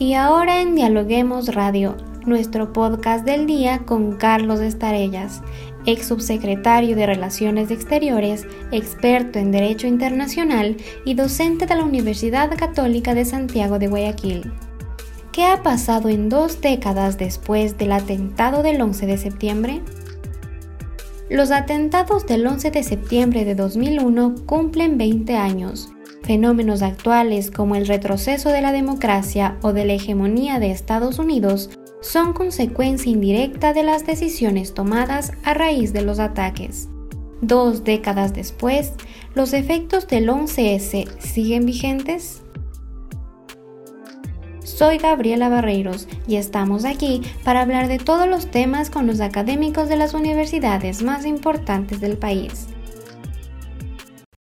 Y ahora en Dialoguemos Radio, nuestro podcast del día con Carlos Estarellas, ex subsecretario de Relaciones Exteriores, experto en Derecho Internacional y docente de la Universidad Católica de Santiago de Guayaquil. ¿Qué ha pasado en dos décadas después del atentado del 11 de septiembre? Los atentados del 11 de septiembre de 2001 cumplen 20 años Fenómenos actuales como el retroceso de la democracia o de la hegemonía de Estados Unidos son consecuencia indirecta de las decisiones tomadas a raíz de los ataques. Dos décadas después, ¿los efectos del 11S siguen vigentes? Soy Gabriela Barreiros y estamos aquí para hablar de todos los temas con los académicos de las universidades más importantes del país.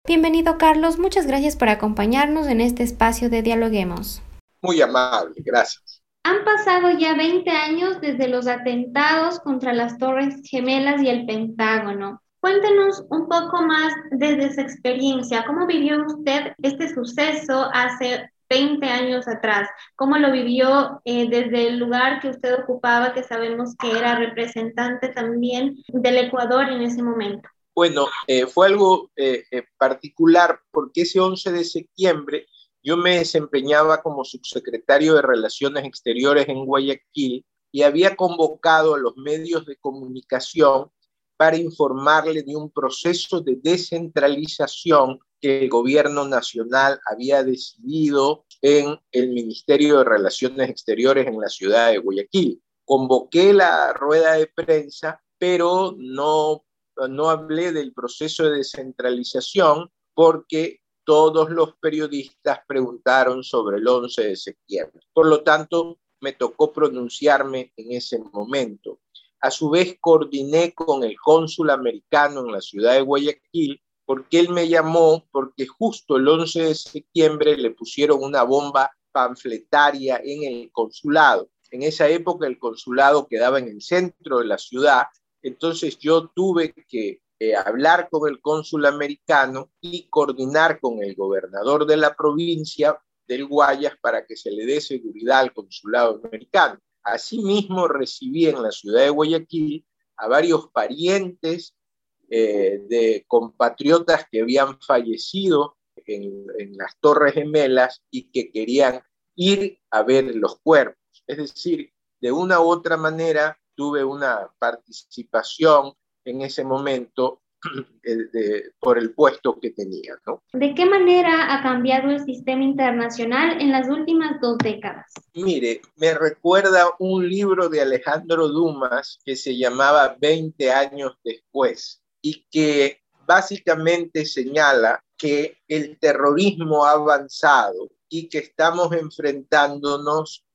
Bienvenido Carlos, muchas gracias por acompañarnos en este espacio de Dialoguemos. Muy amable, gracias. Han pasado ya 20 años desde los atentados contra las Torres Gemelas y el Pentágono. Cuéntenos un poco más desde esa experiencia. ¿Cómo vivió usted este suceso hace 20 años atrás? ¿Cómo lo vivió eh, desde el lugar que usted ocupaba, que sabemos que era representante también del Ecuador en ese momento? Bueno, eh, fue algo eh, eh, particular porque ese 11 de septiembre yo me desempeñaba como subsecretario de Relaciones Exteriores en Guayaquil y había convocado a los medios de comunicación para informarle de un proceso de descentralización que el gobierno nacional había decidido en el Ministerio de Relaciones Exteriores en la ciudad de Guayaquil. Convoqué la rueda de prensa, pero no no hablé del proceso de descentralización porque todos los periodistas preguntaron sobre el 11 de septiembre. Por lo tanto, me tocó pronunciarme en ese momento. A su vez, coordiné con el cónsul americano en la ciudad de Guayaquil porque él me llamó porque justo el 11 de septiembre le pusieron una bomba panfletaria en el consulado. En esa época el consulado quedaba en el centro de la ciudad entonces yo tuve que eh, hablar con el cónsul americano y coordinar con el gobernador de la provincia del Guayas para que se le dé seguridad al consulado americano. Asimismo, recibí en la ciudad de Guayaquil a varios parientes eh, de compatriotas que habían fallecido en, en las Torres Gemelas y que querían ir a ver los cuerpos. Es decir, de una u otra manera, tuve una participación en ese momento eh, por el puesto que tenía. ¿no? ¿De qué manera ha cambiado el sistema internacional en las últimas dos décadas? Mire, me recuerda un libro de Alejandro Dumas que se llamaba 20 años después y que básicamente señala que el terrorismo ha avanzado y que estamos enfrentándonos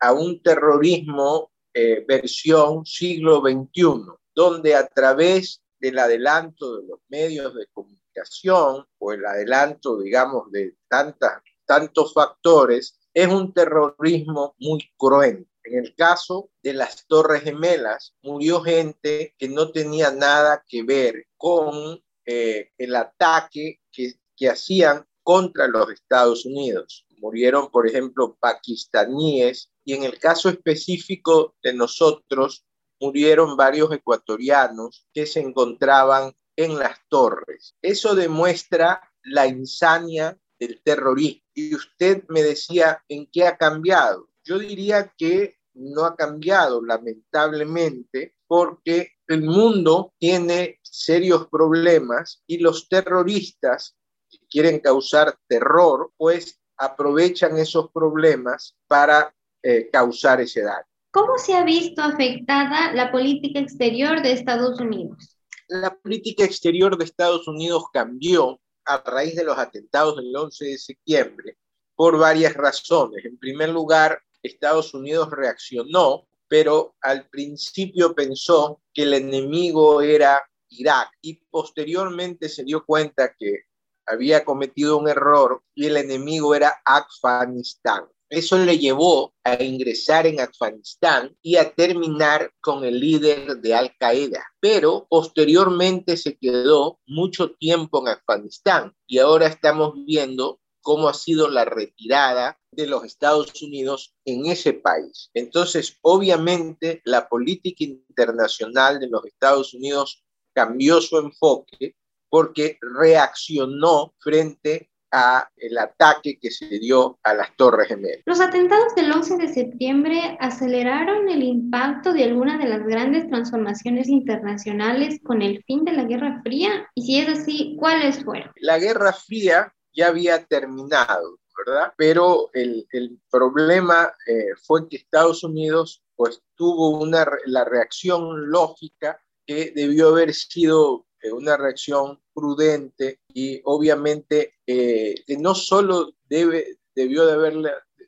a un terrorismo eh, versión siglo XXI, donde a través del adelanto de los medios de comunicación o el adelanto, digamos, de tantas, tantos factores, es un terrorismo muy cruento. En el caso de las Torres Gemelas, murió gente que no tenía nada que ver con eh, el ataque que, que hacían contra los Estados Unidos. Murieron, por ejemplo, pakistaníes y en el caso específico de nosotros, murieron varios ecuatorianos que se encontraban en las torres. Eso demuestra la insania del terrorismo. Y usted me decía, ¿en qué ha cambiado? Yo diría que no ha cambiado, lamentablemente, porque el mundo tiene serios problemas y los terroristas que quieren causar terror, pues aprovechan esos problemas para eh, causar ese daño. ¿Cómo se ha visto afectada la política exterior de Estados Unidos? La política exterior de Estados Unidos cambió a raíz de los atentados del 11 de septiembre por varias razones. En primer lugar, Estados Unidos reaccionó, pero al principio pensó que el enemigo era Irak y posteriormente se dio cuenta que había cometido un error y el enemigo era Afganistán. Eso le llevó a ingresar en Afganistán y a terminar con el líder de Al Qaeda. Pero posteriormente se quedó mucho tiempo en Afganistán y ahora estamos viendo cómo ha sido la retirada de los Estados Unidos en ese país. Entonces, obviamente, la política internacional de los Estados Unidos cambió su enfoque porque reaccionó frente a el ataque que se dio a las Torres Gemelas. Los atentados del 11 de septiembre aceleraron el impacto de alguna de las grandes transformaciones internacionales con el fin de la Guerra Fría y si es así, ¿cuáles fueron? La Guerra Fría ya había terminado, ¿verdad? Pero el, problema eh, fue que Estados Unidos pues tuvo una, la reacción lógica que debió haber sido una reacción prudente y obviamente eh, que no solo debe, debió, de haber,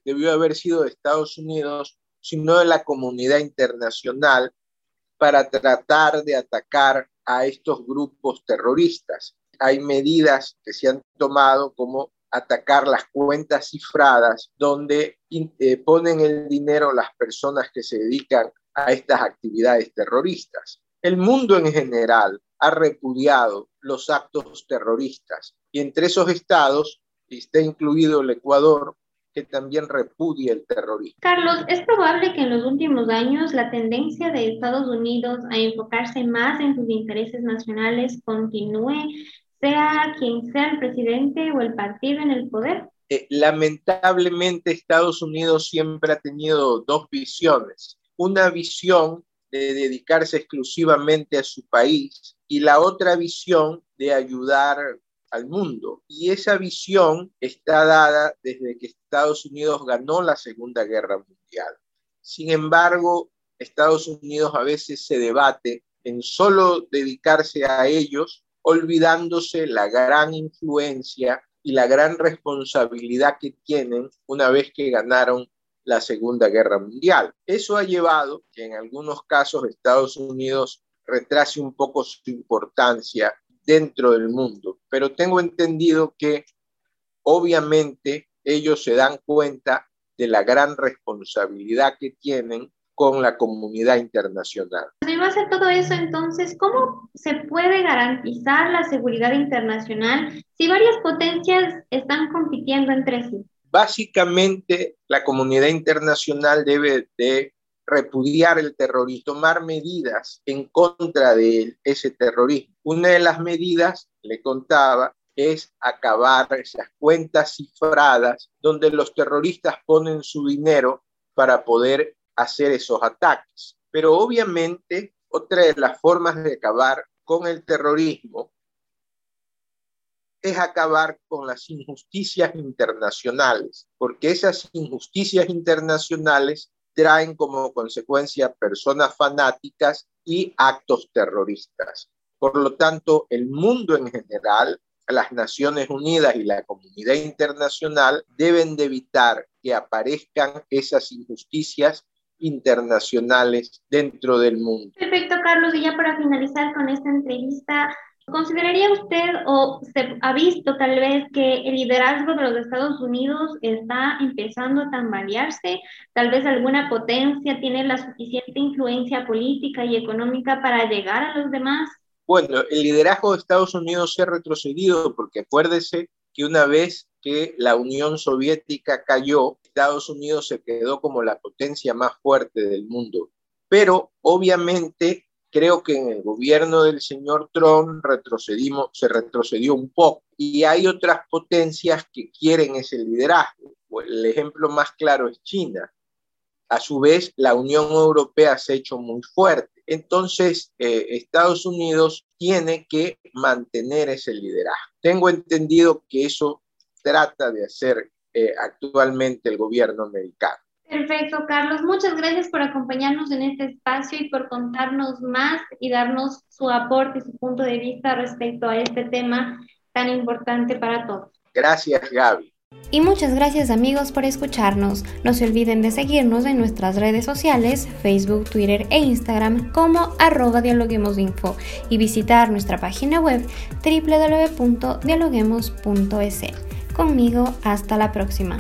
debió haber sido de Estados Unidos, sino de la comunidad internacional para tratar de atacar a estos grupos terroristas. Hay medidas que se han tomado como atacar las cuentas cifradas donde eh, ponen el dinero las personas que se dedican a estas actividades terroristas. El mundo en general ha repudiado los actos terroristas y entre esos estados está incluido el Ecuador, que también repudia el terrorismo. Carlos, ¿es probable que en los últimos años la tendencia de Estados Unidos a enfocarse más en sus intereses nacionales continúe, sea quien sea el presidente o el partido en el poder? Eh, lamentablemente Estados Unidos siempre ha tenido dos visiones. Una visión de dedicarse exclusivamente a su país y la otra visión de ayudar al mundo. Y esa visión está dada desde que Estados Unidos ganó la Segunda Guerra Mundial. Sin embargo, Estados Unidos a veces se debate en solo dedicarse a ellos, olvidándose la gran influencia y la gran responsabilidad que tienen una vez que ganaron la Segunda Guerra Mundial. Eso ha llevado que en algunos casos Estados Unidos retrase un poco su importancia dentro del mundo. Pero tengo entendido que obviamente ellos se dan cuenta de la gran responsabilidad que tienen con la comunidad internacional. En base a todo eso, entonces, ¿cómo se puede garantizar la seguridad internacional si varias potencias están compitiendo entre sí? Básicamente, la comunidad internacional debe de repudiar el terrorismo, tomar medidas en contra de ese terrorismo. Una de las medidas, le contaba, es acabar esas cuentas cifradas donde los terroristas ponen su dinero para poder hacer esos ataques. Pero obviamente otra de las formas de acabar con el terrorismo es acabar con las injusticias internacionales, porque esas injusticias internacionales traen como consecuencia personas fanáticas y actos terroristas. Por lo tanto, el mundo en general, las Naciones Unidas y la comunidad internacional deben de evitar que aparezcan esas injusticias internacionales dentro del mundo. Perfecto, Carlos. Y ya para finalizar con esta entrevista, ¿Consideraría usted o se ha visto tal vez que el liderazgo de los Estados Unidos está empezando a tambalearse? Tal vez alguna potencia tiene la suficiente influencia política y económica para llegar a los demás. Bueno, el liderazgo de Estados Unidos se ha retrocedido porque acuérdese que una vez que la Unión Soviética cayó, Estados Unidos se quedó como la potencia más fuerte del mundo. Pero obviamente creo que en el gobierno del señor Trump retrocedimos, se retrocedió un poco y hay otras potencias que quieren ese liderazgo. El ejemplo más claro es China. A su vez, la Unión Europea se ha hecho muy fuerte. Entonces, eh, Estados Unidos tiene que mantener ese liderazgo. Tengo entendido que eso trata de hacer eh, actualmente el gobierno americano. Perfecto, Carlos. Muchas gracias por acompañarnos en este espacio y por contarnos más y darnos su aporte y su punto de vista respecto a este tema tan importante para todos. Gracias, Gaby. Y muchas gracias amigos por escucharnos. No se olviden de seguirnos en nuestras redes sociales, Facebook, Twitter e Instagram como arroba dialoguemosinfo y visitar nuestra página web www.dialoguemos.es. Conmigo, hasta la próxima.